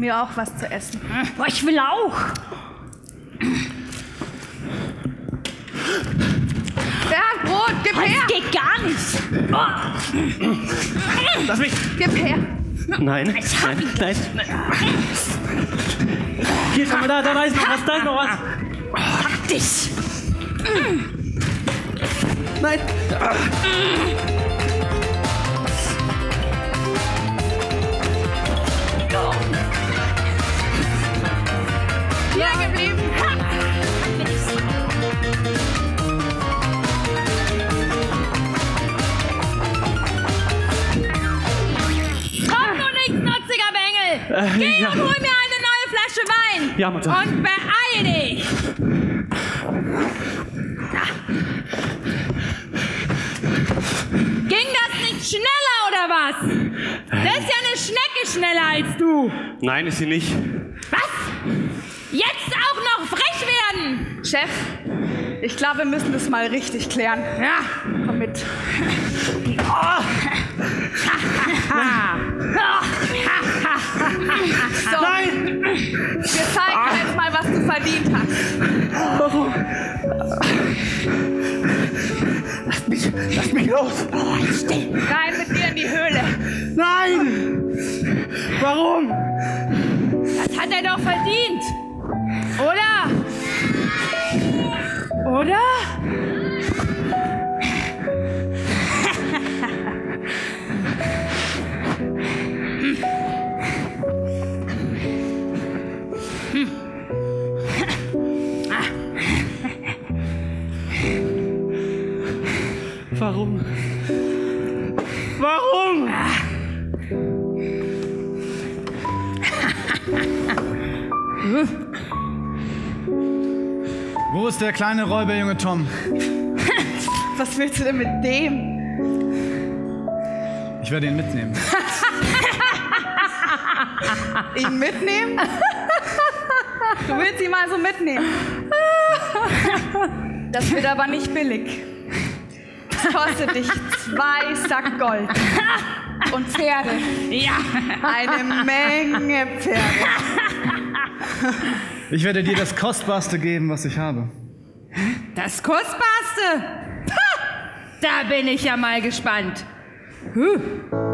mir auch was zu essen. Boah, ich will auch. Ja, Brot, gib Das her! geht gar nicht. Oh, Lass mich! Gib her! Nein, Ich hab nein, nein. Hier, schau mal, da, da, da ist noch was, da ist noch was. pack dich. Nein. Hier geblieben! Komm nur nicht, nutziger Bengel. Äh, Geh und hol mir eine neue Flasche Wein. Ja, Mutter. Und beeil dich. Ging das nicht schneller oder was? Das ist ja eine Schnecke schneller als du. Nein, ist sie nicht. Was? Jetzt auch noch frech werden? Chef, ich glaube, wir müssen das mal richtig klären. Ja. Komm mit. So, Nein! wir zeigen dir jetzt mal, was du verdient hast. Warum? Lass mich, lass mich los! Rein mit dir in die Höhle. Nein! Warum? Das hat er doch verdient. Oder? Oder? Ist der kleine Räuberjunge Tom? Was willst du denn mit dem? Ich werde ihn mitnehmen. Ihn mitnehmen? Du willst ihn mal so mitnehmen. Das wird aber nicht billig. Das kostet dich zwei Sack Gold. Und Pferde. Ja. Eine Menge Pferde. Ich werde dir das Kostbarste geben, was ich habe. Das Kostbarste. Da bin ich ja mal gespannt. Huh.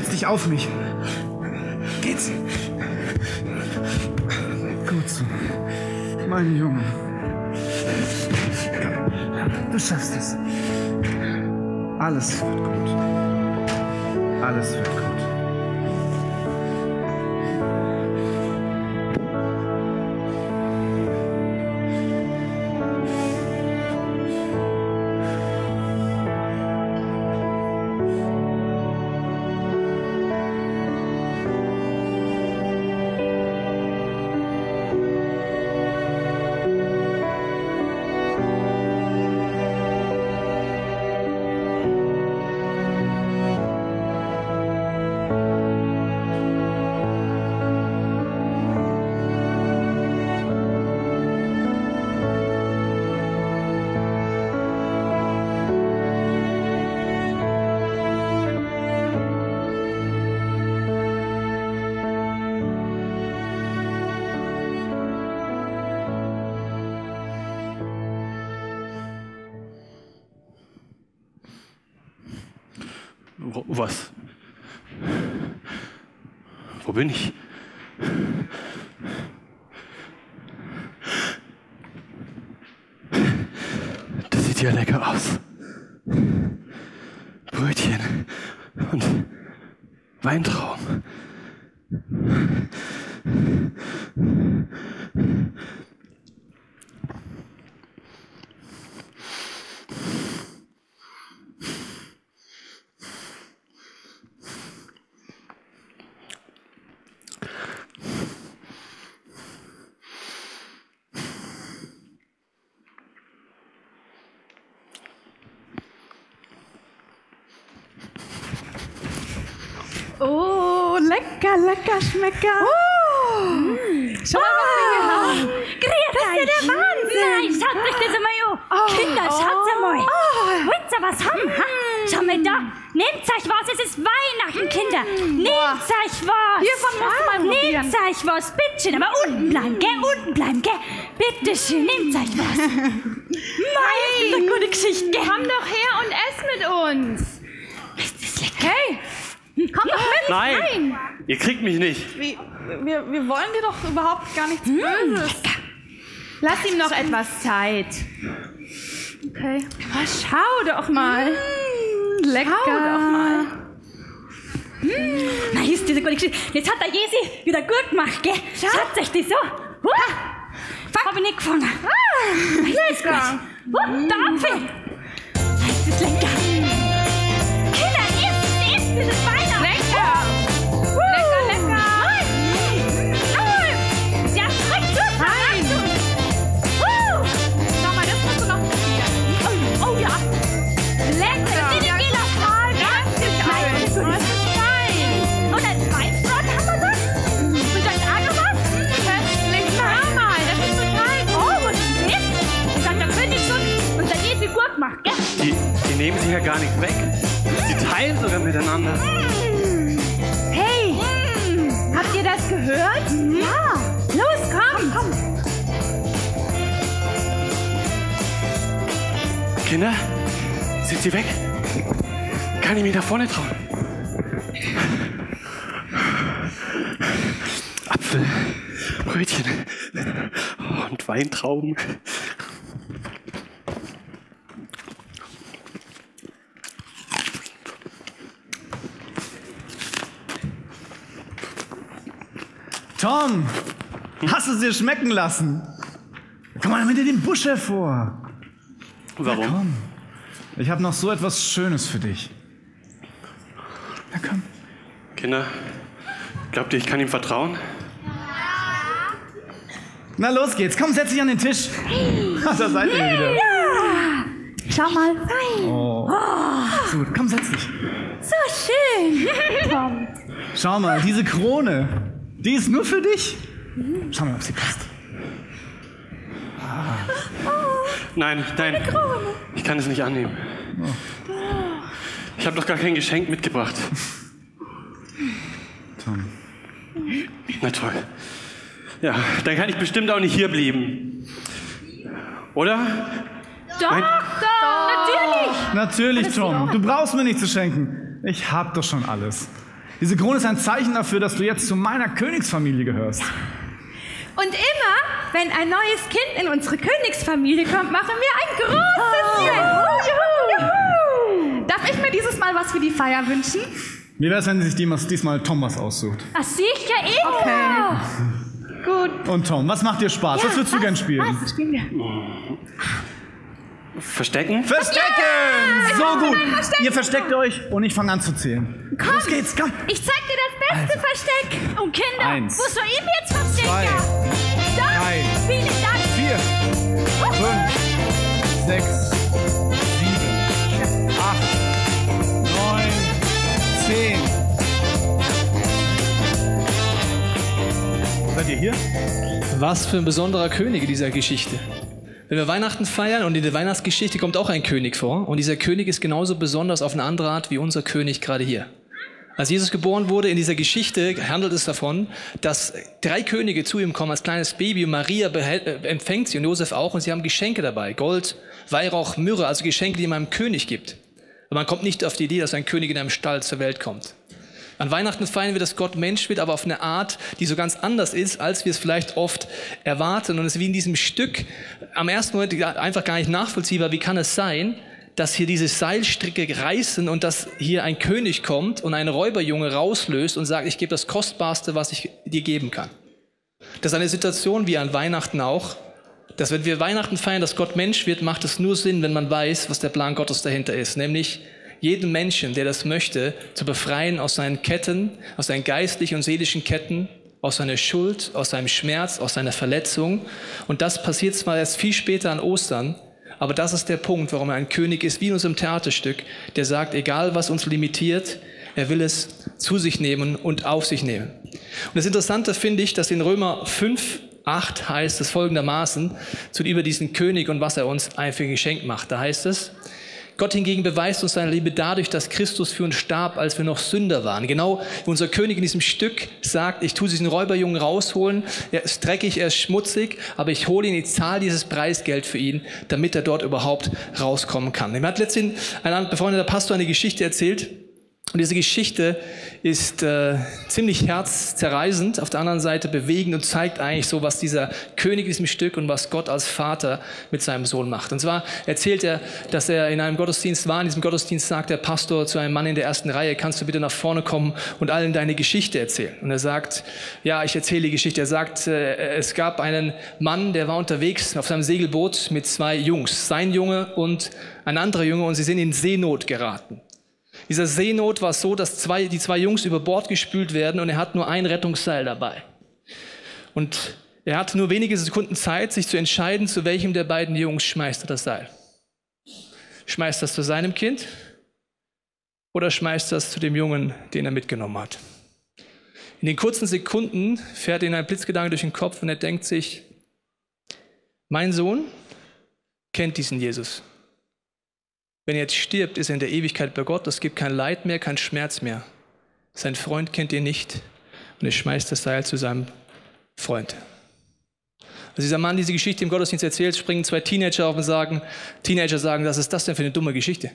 Stütz dich auf mich. Geht's? Gut so. Mein Junge. Du schaffst es. Alles wird gut. Alles wird gut. Wo, was? Wo bin ich? Das sieht ja lecker aus. Brötchen und Weintrauben. Oh, lecker, lecker, schmecker. Schau mal, was wir hier haben. Das ist ja der Wahnsinn! Nein, schaut euch das einmal an! Kinder, schaut einmal! Wollt ihr was haben? Ha? Schau mal da! Nehmt euch was, es ist Weihnachten, Kinder! Nehmt euch was! Hiervon musst du mal probieren. Nehmt euch was, bitteschön, aber unten bleiben, gell? Unten bleiben, gell? Bitteschön, nehmt euch was! Mei, ist das eine gute Geschichte, gell? Komm doch her und ess mit uns. Das ist lecker! Hey, Komm doch mit! Nein, ihr kriegt mich nicht. Wie, wir, wir wollen dir doch überhaupt gar nichts Hm, Böses. lass ihm noch etwas Zeit. Okay. Oh, schau doch mal. Lecker. Schau doch mal. Mei, ist diese gute Geschichte. Jetzt hat der Jesi wieder gut gemacht, gell? Schaut euch das an! Huh. Hab ich nicht gefangen. Ah, ist gut. Huh, der Apfel! Ist das lecker! Kinder, isst, isst, das ist nehmen sich ja gar nicht weg. Die teilen sogar miteinander. Hey, habt ihr das gehört? Ja! Los, komm. komm. Kinder, sind sie weg? Kann ich mich da vorne trauen? Apfel, Brötchen und Weintrauben. Tom, hast du es dir schmecken lassen? Komm mal hinter dem Busch hervor. Warum? Komm, ich habe noch so etwas Schönes für dich. Na komm. Kinder, glaubt ihr, ich kann ihm vertrauen? Na los geht's, komm, setz dich an den Tisch. da seid ihr wieder. Schau mal. Oh. So gut, komm, setz dich. So schön. Tom. Schau mal, diese Krone, die ist nur für dich. Schau mal, ob sie passt. Nein, nein. Ich kann es nicht annehmen. Ich habe doch gar kein Geschenk mitgebracht. Tom. Na toll. Ja, dann kann ich bestimmt auch nicht hier bleiben. Oder? Doch, Nein. doch, natürlich. Natürlich, Tom. Du brauchst mir nichts zu schenken. Ich hab doch schon alles. Diese Krone ist ein Zeichen dafür, dass du jetzt zu meiner Königsfamilie gehörst. Und immer, wenn ein neues Kind in unsere Königsfamilie kommt, machen wir ein großes Juhu. Darf ich mir dieses Mal was für die Feier wünschen? Wie wär's, wenn sich diesmal, was aussucht? Ach, sicher, eh. Okay. Gut. Und Tom, was macht dir Spaß? was würdest du gern spielen? Was spielen wir? Verstecken? Verstecken! so gut. Ihr versteckt euch und ich fange an zu zählen. Los geht's, komm. Ich zeig dir das beste Versteck. Und Kinder, Eins. wo soll ich mich jetzt verstecken? Zwei. Da. Drei. Vielen Dank. Vier, fünf, sechs, sieben, acht, neun, zehn. Seid ihr hier? Was für ein besonderer König in dieser Geschichte. Wenn wir Weihnachten feiern und in der Weihnachtsgeschichte kommt auch ein König vor und dieser König ist genauso besonders auf eine andere Art wie unser König gerade hier. Als Jesus geboren wurde in dieser Geschichte, handelt es davon, dass drei Könige zu ihm kommen als kleines Baby und Maria behält, äh, empfängt sie und Josef auch und sie haben Geschenke dabei. Gold, Weihrauch, Myrrhe, also Geschenke, die man einem König gibt. Aber man kommt nicht auf die Idee, dass ein König in einem Stall zur Welt kommt. An Weihnachten feiern wir, dass Gott Mensch wird, aber auf eine Art, die so ganz anders ist, als wir es vielleicht oft erwarten. Und es ist wie in diesem Stück am ersten Moment einfach gar nicht nachvollziehbar. Wie kann es sein, dass hier diese Seilstricke reißen und dass hier ein König kommt und ein Räuberjunge rauslöst und sagt, ich gebe das Kostbarste, was ich dir geben kann. Das ist eine Situation wie an Weihnachten auch, dass wenn wir Weihnachten feiern, dass Gott Mensch wird, macht es nur Sinn, wenn man weiß, was der Plan Gottes dahinter ist. Nämlich jeden Menschen, der das möchte, zu befreien aus seinen Ketten, aus seinen geistlichen und seelischen Ketten, aus seiner Schuld, aus seinem Schmerz, aus seiner Verletzung. Und das passiert zwar erst viel später an Ostern, aber das ist der Punkt, warum er ein König ist, wie in unserem Theaterstück, der sagt, egal was uns limitiert, Er will es zu sich nehmen und auf sich nehmen. Und das Interessante finde ich, dass in Römer 5, 8 heißt es folgendermaßen zu über diesen König und was er uns einfach geschenkt macht. Da heißt es, Gott hingegen beweist uns seine Liebe dadurch, dass Christus für uns starb, als wir noch Sünder waren. Genau wie unser König in diesem Stück sagt, ich tue diesen Räuberjungen rausholen, er ist dreckig, er ist schmutzig, aber ich hole ihn, ich zahle dieses Preisgeld für ihn, damit er dort überhaupt rauskommen kann. Mir hat letztens ein befreundeter Pastor eine Geschichte erzählt, und diese Geschichte ist äh, ziemlich herzzerreißend, auf der anderen Seite bewegend und zeigt eigentlich so, was dieser König in diesem Stück und was Gott als Vater mit seinem Sohn macht. Und zwar erzählt er, dass er in einem Gottesdienst war. In diesem Gottesdienst sagt der Pastor zu einem Mann in der ersten Reihe, kannst du bitte nach vorne kommen und allen deine Geschichte erzählen? Und er sagt, ja, ich erzähle die Geschichte. Er sagt, äh, es gab einen Mann, der war unterwegs auf seinem Segelboot mit zwei Jungs, sein Junge und ein anderer Junge, und sie sind in Seenot geraten. Dieser Seenot war so, dass zwei, die zwei Jungs über Bord gespült werden und er hat nur ein Rettungsseil dabei. Und er hat nur wenige Sekunden Zeit, sich zu entscheiden, zu welchem der beiden Jungs schmeißt er das Seil. Schmeißt das zu seinem Kind oder schmeißt das zu dem Jungen, den er mitgenommen hat? In den kurzen Sekunden fährt ihm ein Blitzgedanke durch den Kopf und er denkt sich, mein Sohn kennt diesen Jesus. Wenn er jetzt stirbt, ist er in der Ewigkeit bei Gott. Es gibt kein Leid mehr, kein Schmerz mehr. Sein Freund kennt ihn nicht und er schmeißt das Seil zu seinem Freund. Als dieser Mann diese Geschichte im Gottesdienst erzählt, springen zwei Teenager auf und sagen, Teenager sagen, was ist das denn für eine dumme Geschichte?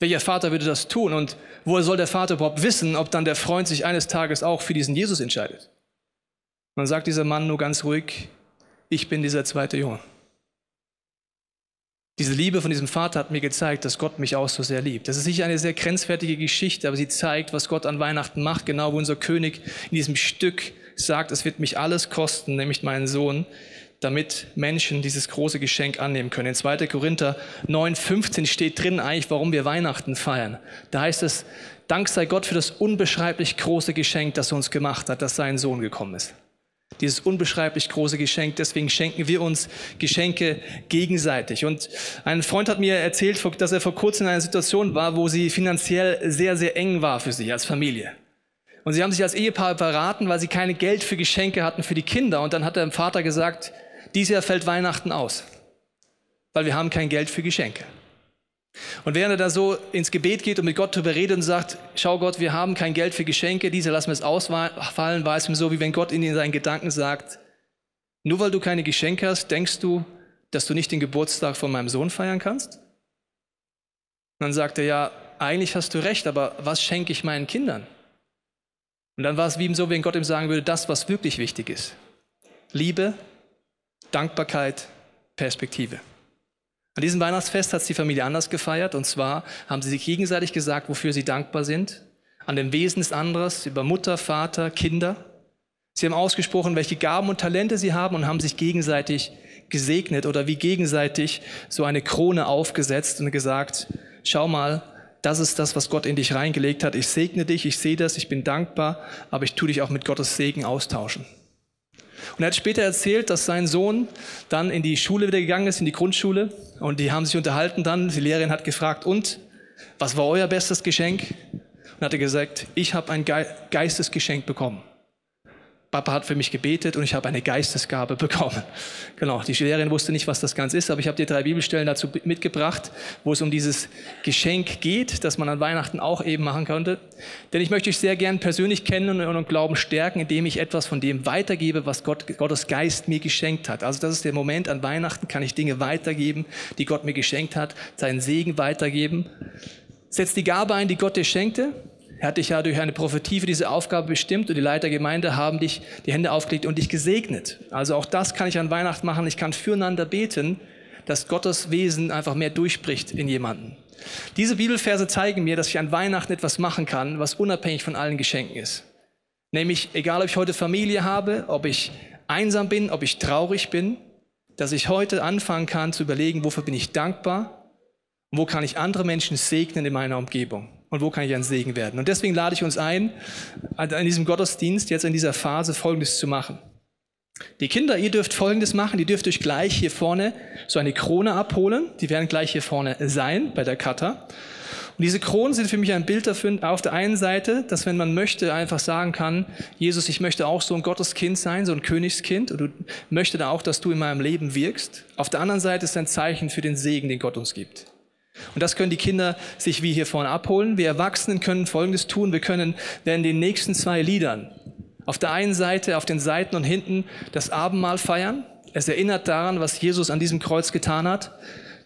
Welcher Vater würde das tun? Und woher soll der Vater überhaupt wissen, ob dann der Freund sich eines Tages auch für diesen Jesus entscheidet? Und dann sagt dieser Mann nur ganz ruhig, ich bin dieser zweite Junge. Diese Liebe von diesem Vater hat mir gezeigt, dass Gott mich auch so sehr liebt. Das ist sicher eine sehr grenzwertige Geschichte, aber sie zeigt, was Gott an Weihnachten macht, genau wo unser König in diesem Stück sagt, es wird mich alles kosten, nämlich meinen Sohn, damit Menschen dieses große Geschenk annehmen können. In 2. Korinther 9, 15 steht drin eigentlich, warum wir Weihnachten feiern. Da heißt es, Dank sei Gott für das unbeschreiblich große Geschenk, das er uns gemacht hat, dass sein Sohn gekommen ist dieses unbeschreiblich große Geschenk. Deswegen schenken wir uns Geschenke gegenseitig. Und ein Freund hat mir erzählt, dass er vor kurzem in einer Situation war, wo sie finanziell sehr, sehr eng war für sich als Familie. Und sie haben sich als Ehepaar beraten, weil sie keine Geld für Geschenke hatten für die Kinder. Und dann hat der Vater gesagt, dieses Jahr fällt Weihnachten aus, weil wir haben kein Geld für Geschenke. Und während er da so ins Gebet geht und mit Gott darüber redet und sagt, schau Gott, wir haben kein Geld für Geschenke, diese lassen wir es ausfallen, war es ihm so, wie wenn Gott in seinen Gedanken sagt, nur weil du keine Geschenke hast, denkst du, dass du nicht den Geburtstag von meinem Sohn feiern kannst? Und dann sagt er, ja, eigentlich hast du recht, aber was schenke ich meinen Kindern? Und dann war es wie ihm so, wenn Gott ihm sagen würde, das, was wirklich wichtig ist. Liebe, Dankbarkeit, Perspektive. An diesem Weihnachtsfest hat es die Familie anders gefeiert. Und zwar haben sie sich gegenseitig gesagt, wofür sie dankbar sind. An dem Wesen des anderes, über Mutter, Vater, Kinder. Sie haben ausgesprochen, welche Gaben und Talente sie haben und haben sich gegenseitig gesegnet oder wie gegenseitig so eine Krone aufgesetzt und gesagt, schau mal, das ist das, was Gott in dich reingelegt hat. Ich segne dich, ich sehe das, ich bin dankbar, aber ich tue dich auch mit Gottes Segen austauschen. Und er hat später erzählt, dass sein Sohn dann in die Schule wieder gegangen ist, in die Grundschule. Und die haben sich unterhalten dann. Die Lehrerin hat gefragt, und was war euer bestes Geschenk? Und hat er gesagt, ich habe ein Geistesgeschenk bekommen. Papa hat für mich gebetet und ich habe eine Geistesgabe bekommen. Genau, die Lehrerin wusste nicht, was das Ganze ist, aber ich habe dir drei Bibelstellen dazu mitgebracht, wo es um dieses Geschenk geht, das man an Weihnachten auch eben machen könnte. Denn ich möchte dich sehr gern persönlich kennen und Glauben stärken, indem ich etwas von dem weitergebe, was Gott, Gottes Geist mir geschenkt hat. Also das ist der Moment, an Weihnachten kann ich Dinge weitergeben, die Gott mir geschenkt hat, seinen Segen weitergeben. Setz die Gabe ein, die Gott dir schenkte er hat dich ja durch eine Prophetie für diese Aufgabe bestimmt und die Leiter Gemeinde haben dich die Hände aufgelegt und dich gesegnet. Also auch das kann ich an Weihnachten machen. Ich kann füreinander beten, dass Gottes Wesen einfach mehr durchbricht in jemanden. Diese Bibelverse zeigen mir, dass ich an Weihnachten etwas machen kann, was unabhängig von allen Geschenken ist. Nämlich, egal ob ich heute Familie habe, ob ich einsam bin, ob ich traurig bin, dass ich heute anfangen kann zu überlegen, wofür bin ich dankbar wo kann ich andere Menschen segnen in meiner Umgebung und wo kann ich ein Segen werden. Und deswegen lade ich uns ein, an diesem Gottesdienst jetzt in dieser Phase Folgendes zu machen. Die Kinder, ihr dürft Folgendes machen, ihr dürft euch gleich hier vorne so eine Krone abholen, die werden gleich hier vorne sein bei der Kata. Und diese Kronen sind für mich ein Bild dafür, auf der einen Seite, dass wenn man möchte, einfach sagen kann, Jesus, ich möchte auch so ein Gotteskind sein, so ein Königskind, und du möchte da auch, dass du in meinem Leben wirkst. Auf der anderen Seite ist ein Zeichen für den Segen, den Gott uns gibt. Und das können die Kinder sich wie hier vorne abholen. Wir Erwachsenen können Folgendes tun. Wir können während den nächsten zwei Liedern auf der einen Seite, auf den Seiten und hinten das Abendmahl feiern. Es erinnert daran, was Jesus an diesem Kreuz getan hat,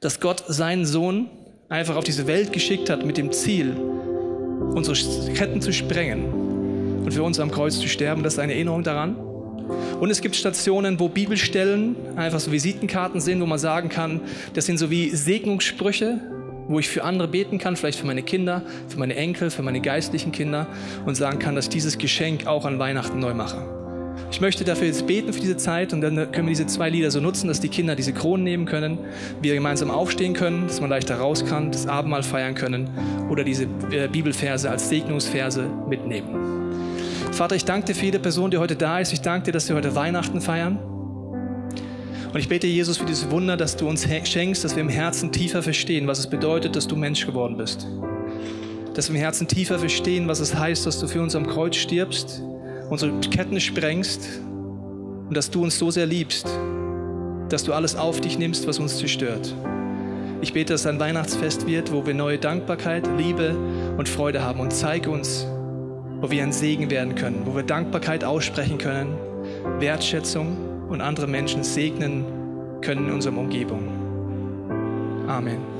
dass Gott seinen Sohn einfach auf diese Welt geschickt hat mit dem Ziel, unsere Ketten zu sprengen und für uns am Kreuz zu sterben. Das ist eine Erinnerung daran. Und es gibt Stationen, wo Bibelstellen einfach so Visitenkarten sind, wo man sagen kann, das sind so wie Segnungssprüche, wo ich für andere beten kann, vielleicht für meine Kinder, für meine Enkel, für meine geistlichen Kinder und sagen kann, dass dieses Geschenk auch an Weihnachten neu mache. Ich möchte dafür jetzt beten für diese Zeit und dann können wir diese zwei Lieder so nutzen, dass die Kinder diese Kronen nehmen können, wir gemeinsam aufstehen können, dass man leichter raus kann, das Abendmahl feiern können oder diese äh, Bibelverse als Segnungsverse mitnehmen. Vater, ich danke dir für jede Person, die heute da ist. Ich danke dir, dass wir heute Weihnachten feiern. Und ich bete, Jesus, für dieses Wunder, dass du uns schenkst, dass wir im Herzen tiefer verstehen, was es bedeutet, dass du Mensch geworden bist. Dass wir im Herzen tiefer verstehen, was es heißt, dass du für uns am Kreuz stirbst, unsere Ketten sprengst und dass du uns so sehr liebst, dass du alles auf dich nimmst, was uns zerstört. Ich bete, dass ein Weihnachtsfest wird, wo wir neue Dankbarkeit, Liebe und Freude haben und zeige uns, wo wir ein Segen werden können, wo wir Dankbarkeit aussprechen können, Wertschätzung und andere Menschen segnen können in unserer Umgebung. Amen.